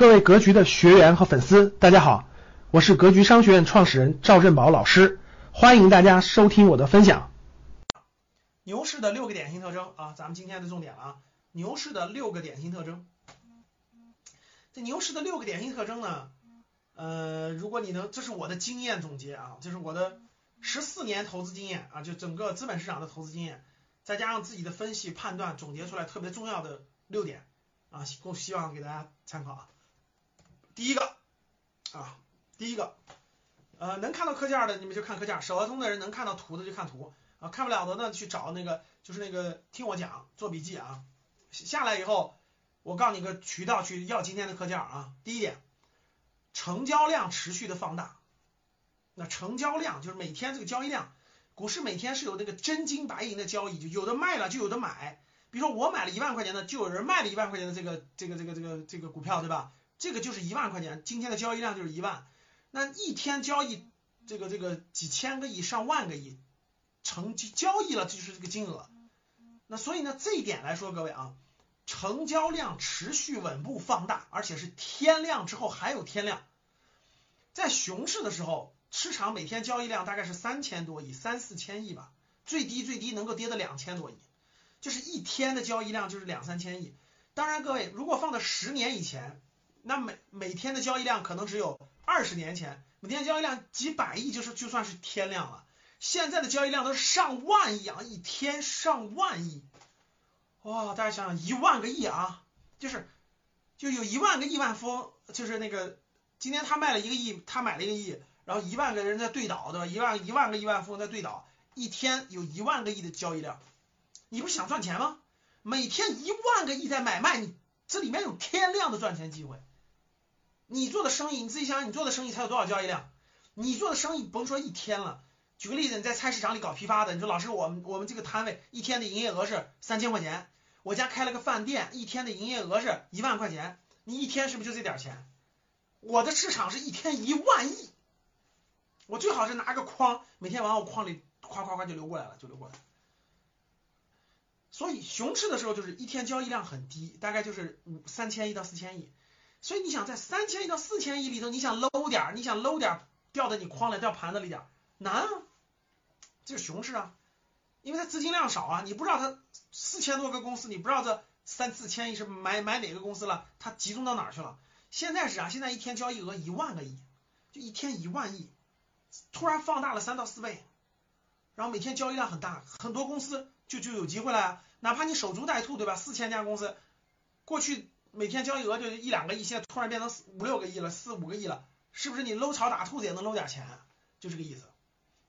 各位格局的学员和粉丝，大家好，我是格局商学院创始人赵振宝老师，欢迎大家收听我的分享。牛市的六个典型特征啊，咱们今天的重点了啊，牛市的六个典型特征。这牛市的六个典型特征呢，呃，如果你能，这是我的经验总结啊，这是我的十四年投资经验啊，就整个资本市场的投资经验，再加上自己的分析判断总结出来特别重要的六点啊，希希望给大家参考啊。第一个啊，第一个，呃，能看到课件的你们就看课件，手得通的人能看到图的就看图啊，看不了的呢去找那个就是那个听我讲做笔记啊，下来以后。我告诉你个渠道去要今天的课件啊。第一点，成交量持续的放大。那成交量就是每天这个交易量，股市每天是有那个真金白银的交易，就有的卖了就有的买。比如说我买了一万块钱的，就有人卖了一万块钱的这个这个这个这个这个股票，对吧？这个就是一万块钱，今天的交易量就是一万。那一天交易这个这个几千个亿、上万个亿成交易了，就是这个金额。那所以呢，这一点来说，各位啊。成交量持续稳步放大，而且是天量之后还有天量。在熊市的时候，市场每天交易量大概是三千多亿，三四千亿吧，最低最低能够跌到两千多亿，就是一天的交易量就是两三千亿。当然，各位如果放到十年以前，那每每天的交易量可能只有二十年前每天交易量几百亿就是就算是天量了。现在的交易量都是上万亿啊，一天上万亿。哇，大家想想，一万个亿啊，就是就有一万个亿万富翁，就是那个今天他卖了一个亿，他买了一个亿，然后一万个人在对倒，对吧？一万一万个亿万富翁在对倒，一天有一万个亿的交易量，你不是想赚钱吗？每天一万个亿在买卖，你这里面有天量的赚钱机会。你做的生意，你自己想想，你做的生意才有多少交易量？你做的生意甭说一天了。举个例子，你在菜市场里搞批发的，你说老师，我们我们这个摊位一天的营业额是三千块钱，我家开了个饭店，一天的营业额是一万块钱，你一天是不是就这点钱？我的市场是一天一万亿，我最好是拿个筐，每天往我筐里夸夸夸就流过来了，就流过来。所以熊市的时候就是一天交易量很低，大概就是五三千亿到四千亿，所以你想在三千亿到四千亿里头，你想搂点，你想搂点掉在你筐里掉盘子里点难啊。这是熊市啊，因为它资金量少啊，你不知道它四千多个公司，你不知道这三四千亿是买买哪个公司了，它集中到哪儿去了？现在是啊，现在一天交易额一万个亿，就一天一万亿，突然放大了三到四倍，然后每天交易量很大，很多公司就就有机会了呀。哪怕你守株待兔，对吧？四千家公司，过去每天交易额就一两个亿，现在突然变成五六个亿了，四五个亿了，是不是你搂草打兔子也能搂点钱？就这个意思。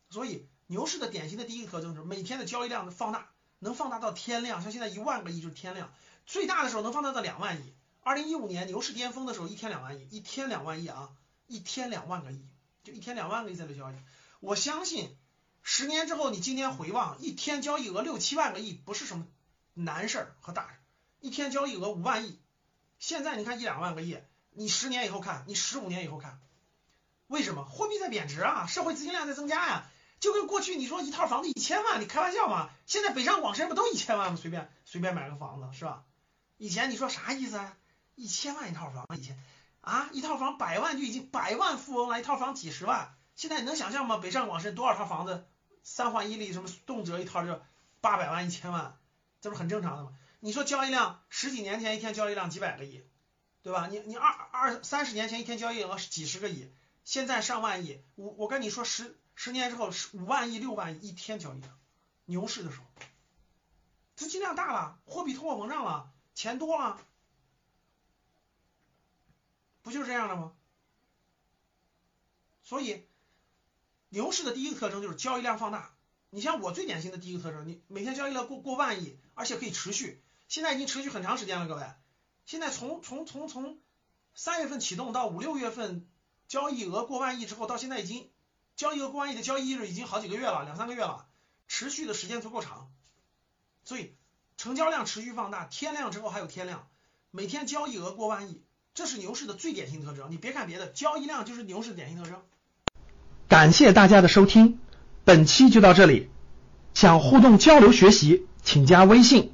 所以。牛市的典型的第一个特征是每天的交易量的放大，能放大到天量，像现在一万个亿就是天量，最大的时候能放大到两万亿。二零一五年牛市巅峰的时候，一天两万亿，一天两万亿啊，一天两万个亿，就一天两万个亿在这交易。我相信十年之后，你今天回望，一天交易额六七万个亿不是什么难事儿和大事，一天交易额五万亿，现在你看一两万个亿，你十年以后看，你十五年以后看，为什么货币在贬值啊？社会资金量在增加呀？就跟过去你说一套房子一千万，你开玩笑吗？现在北上广深不都一千万吗？随便随便买个房子是吧？以前你说啥意思啊？一千万一套房以前啊，一套房百万就已经百万富翁了，一套房几十万。现在你能想象吗？北上广深多少套房子三环一里什么动辄一套就八百万一千万，这不是很正常的吗？你说交易量十几年前一天交易量几百个亿，对吧？你你二二三十年前一天交易额几十个亿，现在上万亿。我我跟你说十。十年之后，五万亿、六万亿一天交易量，牛市的时候，资金量大了，货币通货膨胀了，钱多了，不就是这样的吗？所以，牛市的第一个特征就是交易量放大。你像我最典型的第一个特征，你每天交易量过过万亿，而且可以持续，现在已经持续很长时间了，各位。现在从从从从三月份启动到五六月份，交易额过万亿之后，到现在已经。交易额过万亿的交易日已经好几个月了，两三个月了，持续的时间足够长，所以成交量持续放大，天量之后还有天量，每天交易额过万亿，这是牛市的最典型特征。你别看别的，交易量就是牛市的典型特征。感谢大家的收听，本期就到这里。想互动交流学习，请加微信